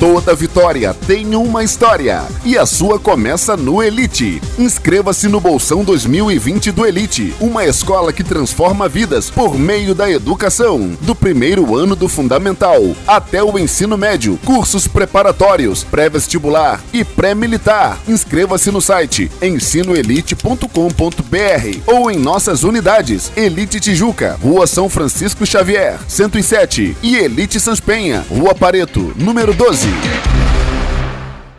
Toda vitória tem uma história e a sua começa no Elite. Inscreva-se no Bolsão 2020 do Elite, uma escola que transforma vidas por meio da educação. Do primeiro ano do Fundamental até o ensino médio, cursos preparatórios, pré-vestibular e pré-militar. Inscreva-se no site ensinoelite.com.br ou em nossas unidades Elite Tijuca, Rua São Francisco Xavier, 107 e Elite Sans Penha, Rua Pareto, número 12. Yeah.